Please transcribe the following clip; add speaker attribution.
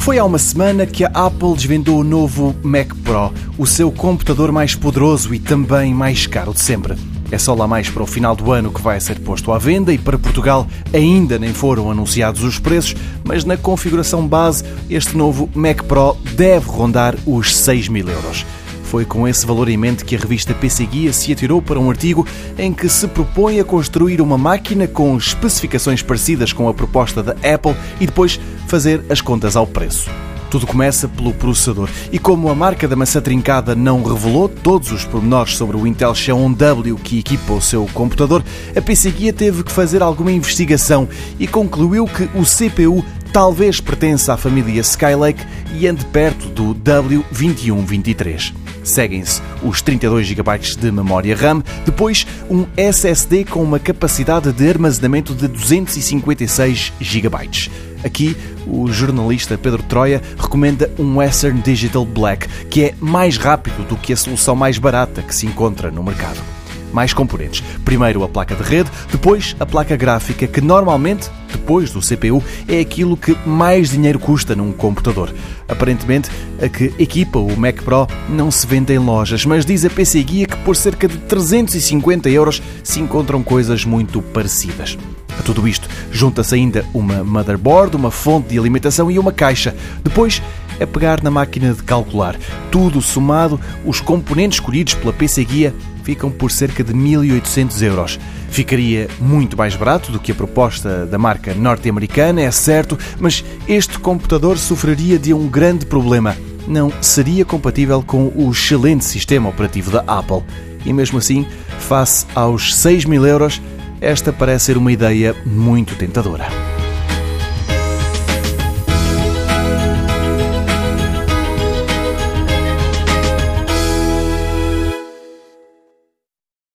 Speaker 1: Foi há uma semana que a Apple desvendou o novo Mac Pro, o seu computador mais poderoso e também mais caro de sempre. É só lá mais para o final do ano que vai ser posto à venda e para Portugal ainda nem foram anunciados os preços, mas na configuração base este novo Mac Pro deve rondar os 6 mil euros. Foi com esse valor em mente que a revista PC Guia se atirou para um artigo em que se propõe a construir uma máquina com especificações parecidas com a proposta da Apple e depois fazer as contas ao preço. Tudo começa pelo processador. E como a marca da maçã trincada não revelou todos os pormenores sobre o Intel Xeon W que equipa o seu computador, a PC Guia teve que fazer alguma investigação e concluiu que o CPU talvez pertença à família Skylake e ande perto do W2123. Seguem-se os 32 GB de memória RAM, depois um SSD com uma capacidade de armazenamento de 256 GB. Aqui, o jornalista Pedro Troia recomenda um Western Digital Black, que é mais rápido do que a solução mais barata que se encontra no mercado mais componentes. Primeiro a placa de rede, depois a placa gráfica, que normalmente, depois do CPU, é aquilo que mais dinheiro custa num computador. Aparentemente, a que equipa o Mac Pro não se vende em lojas, mas diz a PC Guia que por cerca de 350 euros se encontram coisas muito parecidas. A tudo isto junta-se ainda uma motherboard, uma fonte de alimentação e uma caixa. Depois é pegar na máquina de calcular. Tudo somado, os componentes escolhidos pela PC Guia ficam por cerca de 1.800 euros. Ficaria muito mais barato do que a proposta da marca norte-americana, é certo, mas este computador sofreria de um grande problema. Não seria compatível com o excelente sistema operativo da Apple. E mesmo assim, face aos 6 mil euros, esta parece ser uma ideia muito tentadora.